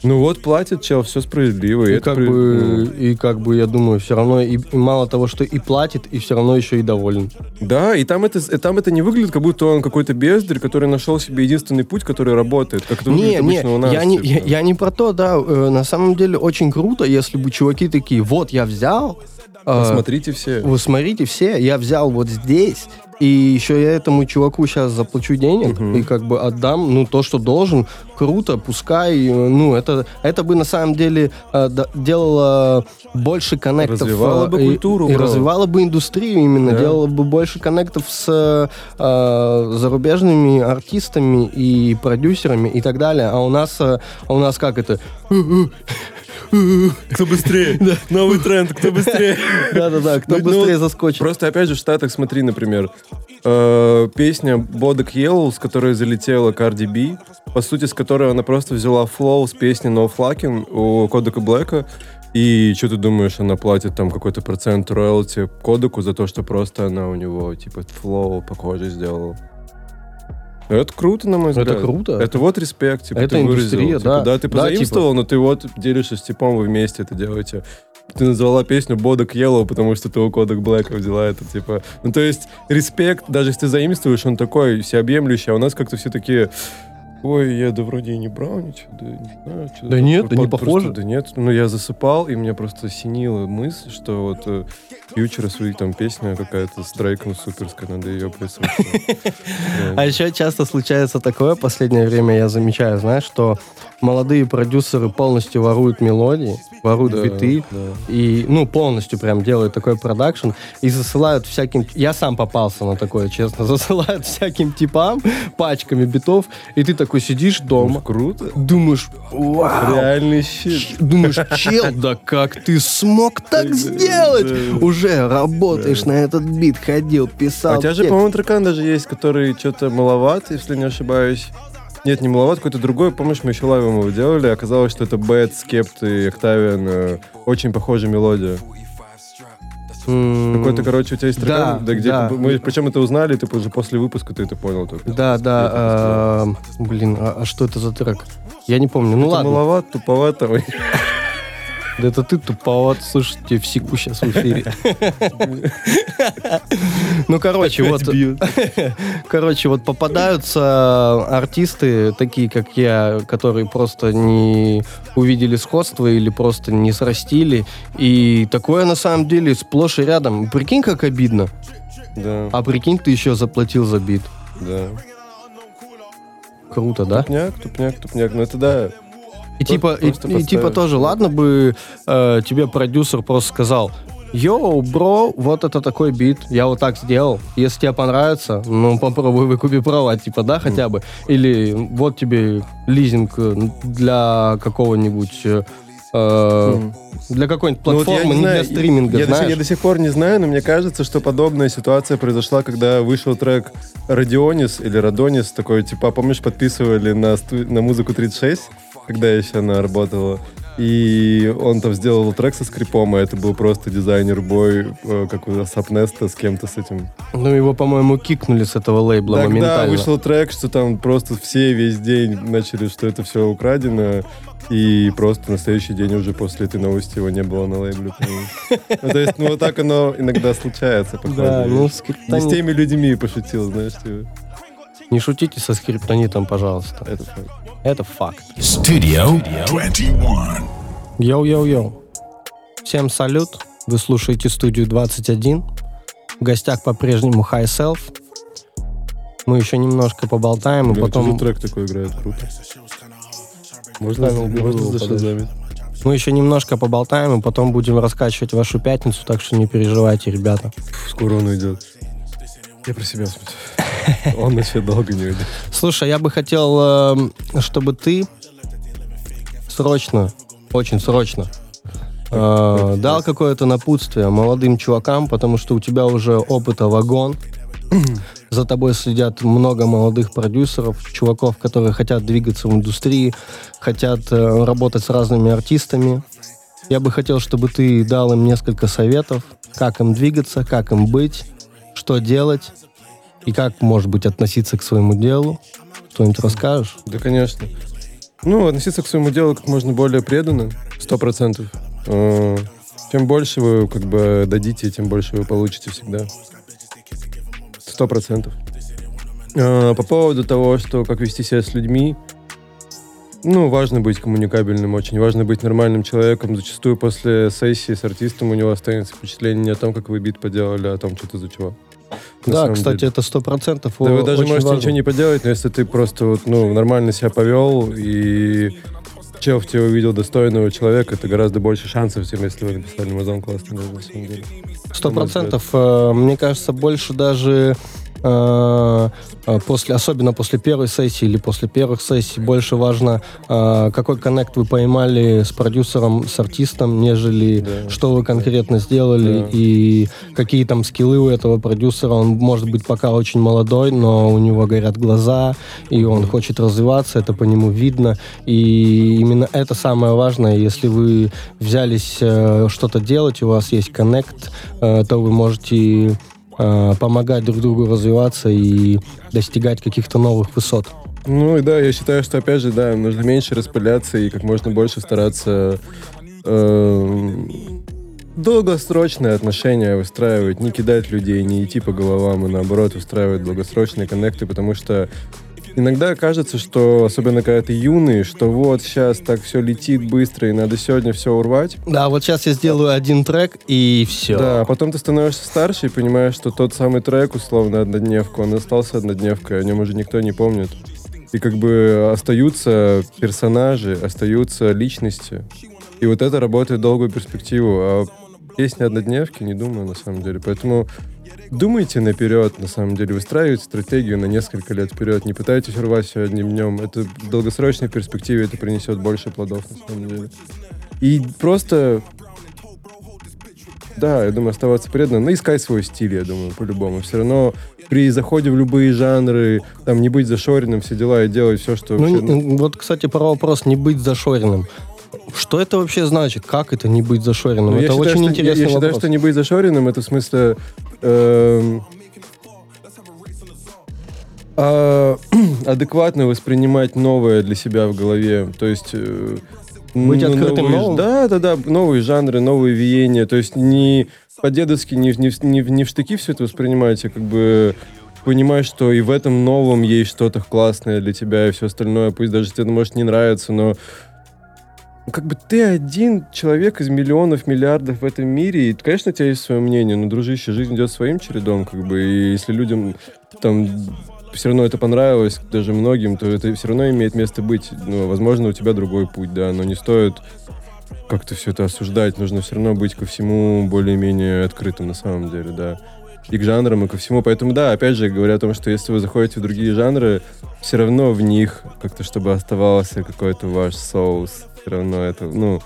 Ну вот, платит чел, все справедливо. И это как, при- бы, ну, и как бы, я думаю, все равно, и, и мало того, что и платит, и все равно еще и доволен. да, и там это, и там это не выглядит, как будто он какой-то бездарь, который нашел себе единственный путь, который работает, как это Не, не, у нас. я не, я, типа. я не про то, да. э, на самом деле очень круто, если бы чуваки такие, вот я взял, э, Посмотрите все. вы смотрите все, я взял вот здесь, и еще я этому чуваку сейчас заплачу денег Мгм. и как бы отдам, ну, то, что должен, круто, пускай, э, ну, это, это бы на самом деле э, делало больше коннектов. Развивало э, бы и- культуру, И, бро. развивало бы индустрию именно, Да. делало бы больше коннектов с э, зарубежными артистами и продюсерами и так далее. А у нас, э, а у нас как это? Кто быстрее? Новый тренд, кто быстрее? Да-да-да, кто Ну, ну, быстрее заскочит. Просто опять же в Штатах, смотри, например, э, песня Bodak Yellow, с которой залетела Cardi B, по сути, с которой она просто взяла флоу с песни No Flockin у Кодака Блэка, и что ты думаешь, она платит там какой-то процент роялти Кодаку за то, что просто она у него, типа, флоу похоже сделала. Это круто, на мой Это взгляд. круто. Это вот респект, типа, Это ты выразил. индустрия, Типа, да. Да, ты Да, типа. позаимствовал, но ты вот делишься с типом, вы вместе это делаете. Ты назвала песню Бодок Yellow, потому что ты у Кодек Блэка взяла это, типа... Ну, то есть, респект, даже если ты заимствуешь, он такой всеобъемлющий, а у нас как-то все такие... Ой, я да вроде и не брал ничего, да не знаю. что Да нет, да не похоже. Да нет, ну я засыпал, и мне просто осенила мысль, что вот э, Фьючера свои там песня какая-то с Дрейком суперская, надо ее прислушать. А еще часто случается такое, последнее время я замечаю, знаешь, что молодые продюсеры полностью воруют мелодии, воруют Да, биты, да. и, ну, полностью прям делают такой продакшн, и засылают всяким... Я сам попался на такое, честно. Засылают всяким типам пачками битов, и ты такой сидишь дома, Круто. думаешь, вау, Реальный щит. Думаешь, чел, да как ты смог так сделать? Уже работаешь на этот бит, ходил, писал. А у тебя же, по-моему, трекан даже есть, который что-то маловат, если не ошибаюсь. Нет, не маловат, какой-то другой. Помнишь, мы еще лайвом его делали, оказалось, что это Бэт, Скепт и Октавиан. э, Очень похожая мелодия. Какой-то, короче, у тебя есть да, трекан, где да. мы причем это узнали, ты уже после выпуска ты это понял только. Да, да, а, блин, а, а что это за трек? Я не помню. Ну Это ладно, маловат, туповато. Да это ты туповат, слушайте, всеку сейчас в эфире. Ну, короче, вот, короче, вот попадаются артисты, такие как я, которые просто не увидели сходство или просто не срастили. И такое на самом деле сплошь и рядом. Прикинь, как обидно. Да, А прикинь, ты еще заплатил за бит. да. Круто, да? Тупняк, тупняк, тупняк. Ну это да. И типа, и, и типа тоже, ладно бы э, тебе продюсер просто сказал, Йоу, бро, вот это такой бит, я вот так сделал. Если тебе понравится, ну попробуй выкупи права, типа, да, хотя бы. Или вот тебе лизинг э, для какого-нибудь, э, э, для какой-нибудь Ну вот платформы, не, знаю, для стриминга, я, до сих, знаешь? я до сих пор не знаю, но мне кажется, что подобная ситуация произошла, когда вышел трек Радионис или Радонис, такой, типа, помнишь, подписывали на, на музыку 36, когда еще она работала. И он там сделал трек со скрипом, а это был просто дизайнер-бой, э, как у Сапнеста с кем-то с этим. Ну, его, по-моему, кикнули с этого лейбла Тогда моментально. вышел трек, что там просто все весь день начали, что это все украдено, и просто на следующий день уже после этой новости его не было на лейбле. Ну, то есть, ну, вот так оно иногда случается, походу. Да, ну, с теми людьми пошутил, знаешь, типа. Не шутите со скриптонитом, пожалуйста. Это факт. Это факт. Studio 21. Йоу-йоу-йоу. Всем салют. Вы слушаете студию 21. В гостях по-прежнему High Self. Мы еще немножко поболтаем, и Блин, потом... чужой трек такой играет, круто. Можно, Ставил можно Google, зашазамить. Мы еще немножко поболтаем, и потом будем раскачивать вашу пятницу, так что не переживайте, ребята. Скоро он уйдет. Я про себя смотрю. Он вообще долго не уйдет. Слушай, я бы хотел, эм, чтобы ты срочно, очень срочно, э, дал какое-то напутствие молодым чувакам, потому что у тебя уже опыта вагон. За тобой следят много молодых продюсеров, чуваков, которые хотят двигаться в индустрии, хотят э, работать с разными артистами. Я бы хотел, чтобы ты дал им несколько советов, как им двигаться, как им быть, что делать и как, может быть, относиться к своему делу. Что-нибудь расскажешь? Да, конечно. Ну, относиться к своему делу как можно более преданно, сто процентов. Э, Чем больше вы как бы дадите, тем больше вы получите всегда. Сто процентов. Э, По поводу того, что как вести себя с людьми, ну, важно быть коммуникабельным, очень важно быть нормальным человеком. Зачастую после сессии с артистом у него останется впечатление не о том, как вы бит поделали, а о том, что ты за чувак. Да, кстати, деле. это сто процентов. Да вы даже можете важно. ничего не поделать, но если ты просто вот, ну, нормально себя повел и чел в тебе увидел достойного человека, это гораздо больше шансов, чем если вы написали Мазон классно, да, на самом деле. Сто процентов. э, Мне кажется, больше даже после, особенно после первой сессии или после первых сессий, больше важно, э, какой коннект вы поймали с продюсером, с артистом, нежели Да. что вы конкретно сделали Да. и какие там скиллы у этого продюсера. Он может быть пока очень молодой, но у него горят глаза, и он хочет развиваться, это по нему видно. И именно это самое важное. Если вы взялись э, что-то делать, у вас есть коннект, э, то вы можете э, помогать друг другу развиваться и достигать каких-то новых высот. Ну и да, я считаю, что опять же, да, нужно меньше распыляться и как можно больше стараться эм, долгосрочные отношения выстраивать, не кидать людей, не идти по головам, и наоборот устраивать долгосрочные коннекты, потому что иногда кажется, что, особенно когда ты юный, что вот сейчас так все летит быстро, и надо сегодня все урвать. Да, вот сейчас я сделаю один трек, и все. Да, а потом ты становишься старше и понимаешь, что тот самый трек, условно, однодневку, он остался однодневкой, о нем уже никто не помнит. И как бы остаются персонажи, остаются личности. И вот это работает долгую перспективу. А песни однодневки не думаю, на самом деле. Поэтому думайте наперед, на самом деле. Выстраивайте стратегию на несколько лет вперед. Не пытайтесь рвать все одним днем. Это в долгосрочной перспективе это принесет больше плодов, на самом деле. И просто да, я думаю, оставаться преданным, но искать свой стиль, я думаю, по-любому. Все равно при заходе в любые жанры, там, не быть зашоренным, все дела и делать все, что... Ну, вообще, ну, вот, кстати, про вопрос не быть зашоренным. Что это вообще значит? Как это не быть зашоренным? ну, это считаю, очень что- интересный Я, я считаю, вопрос. что не быть зашоренным, это в смысле... эм, а, адекватно воспринимать новое для себя в голове. То есть... э, Быть открытым новые- новому? Да, да, да, новые жанры, новые веяния. То есть не по-дедовски, не, не, не, не в штыки все это воспринимать, а как бы понимаешь, что и в этом новом есть что-то классное для тебя и все остальное. Пусть даже тебе это может не нравиться, но как бы ты один человек из миллионов, миллиардов в этом мире, и, конечно, у тебя есть свое мнение, но, дружище, жизнь идет своим чередом, как бы, и если людям там все равно это понравилось, даже многим, то это все равно имеет место быть. Ну, возможно, у тебя другой путь, да, но не стоит как-то все это осуждать, нужно все равно быть ко всему более-менее открытым на самом деле, да. И к жанрам, и ко всему. Поэтому, да, опять же, говоря о том, что если вы заходите в другие жанры, все равно в них как-то, чтобы оставался какой-то ваш соус. Все равно это, ну...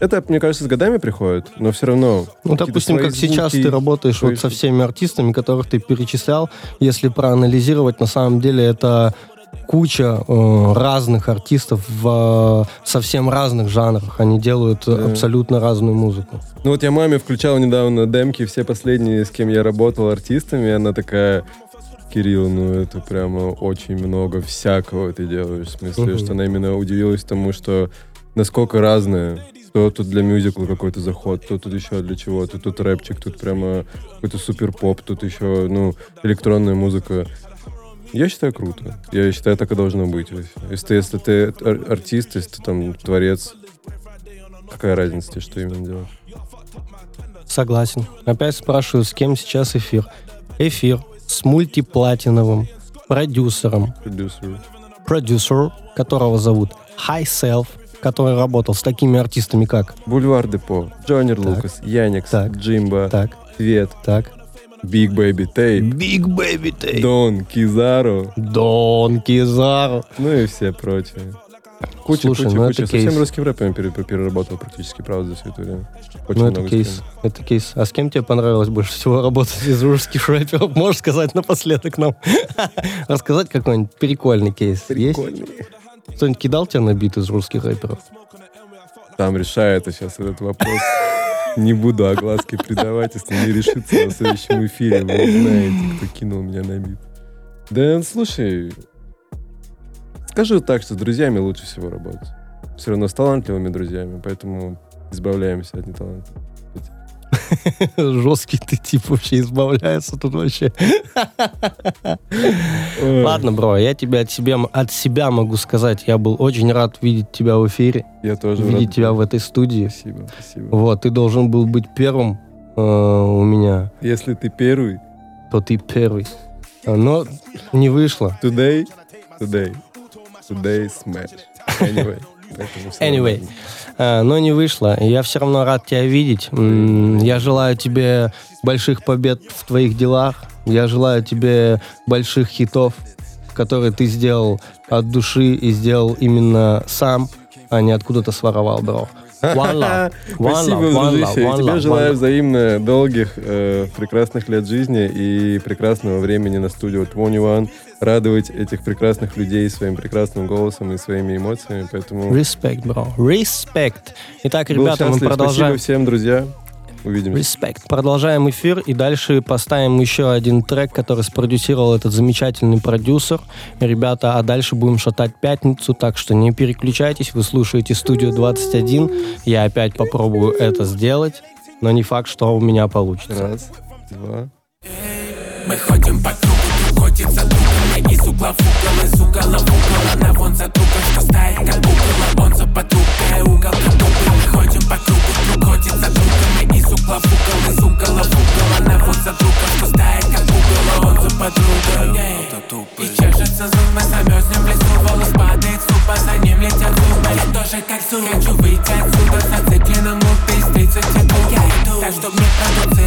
Это, мне кажется, с годами приходит, но все равно... Ну, допустим, как сейчас звуки, ты работаешь вот со всеми артистами, которых ты перечислял, если проанализировать, на самом деле это куча э, разных артистов в э, совсем разных жанрах. Они делают э, Да. абсолютно разную музыку. Ну вот я маме включал недавно демки, все последние, с кем я работал артистами, и она такая, Кирилл, ну это прямо очень много всякого ты делаешь. В смысле, Мгм. что она именно удивилась тому, что насколько разное. То тут для мюзикла какой-то заход, то тут еще для чего-то, тут рэпчик, тут прямо какой-то супер поп, тут еще, ну, электронная музыка. Я считаю круто. Я считаю, так и должно быть. Если ты, если ты ар- артист, если ты там творец, какая разница что именно делаешь? Согласен. Опять спрашиваю, с кем сейчас эфир? Эфир с мультиплатиновым продюсером, Продюсер. продюсер, которого зовут High Self, который работал с такими артистами, как Бульвар Депо, Джойнер Лукас, Яникс, Так. Джимба, так, Свет, так, Big Baby Tape, Big Baby Tape, Дон, Кизару, Дон Кизару. ну и все прочие. Куча, Слушай, куча, ну куча. это Со всем русским рэпом пере- переработал практически, правда, за все это время. Очень Ну, это кейс. кем. Это кейс. А с кем тебе понравилось больше всего работать из русских рэперов? Можешь сказать напоследок нам? Рассказать какой-нибудь прикольный кейс? Есть? Кто-нибудь кидал тебя на бит из русских рэперов? Там решает сейчас этот вопрос. Не буду огласки придавать, если не решится на следующем эфире. Вы узнаете, кто кинул меня на бит. Да, слушай, скажу так, что с друзьями лучше всего работать. Все равно с талантливыми друзьями, поэтому избавляемся от неталантливых. Жесткий ты тип вообще избавляется тут вообще. Ладно, бро, я тебе от себя, от себя могу сказать, я был очень рад видеть тебя в эфире, Я тоже видеть рад. тебя в этой студии. Спасибо, спасибо. Вот, ты должен был быть первым э, у меня, Если ты первый, то ты первый. Но не вышло. today, today, today smash. Anyway. Anyway. А, но не вышло. Я все равно рад тебя видеть. Я желаю тебе больших побед в твоих делах. Я желаю тебе больших хитов, которые ты сделал от души и сделал именно сам, а не откуда-то своровал, бро. One love. One Спасибо, love, one дружище. love, И one тебе желаю one взаимно долгих, э, прекрасных лет жизни и прекрасного времени на студию 21 радовать этих прекрасных людей своим прекрасным голосом и своими эмоциями, поэтому... Респект, бро. Респект. Итак, ребята, мы продолжаем. Спасибо всем, друзья. Увидимся. Респект. Продолжаем эфир и дальше поставим еще один трек, который спродюсировал этот замечательный продюсер. Ребята, а дальше будем шатать пятницу, так что не переключайтесь, вы слушаете студию 21. Я опять попробую это сделать, но не факт, что у меня получится. Раз, два. Мы ходим по кругу, приходится думать не сукла фукала, сукала фукала На вон за трупом, что стая как кукла Он за подругой угол потупил Мы ходим по кругу, круг ходит за другом не сукла фукала, сукала фукала На вон за трупом, что стая как кукла Он за подругой, И чешется зубы, замерзнем в лесу. Волос падает супа за ним летят зубы. Я тоже как зуб, хочу выйти отсюда Зацикленным лупе из тебя. Я иду, так чтоб мне продукция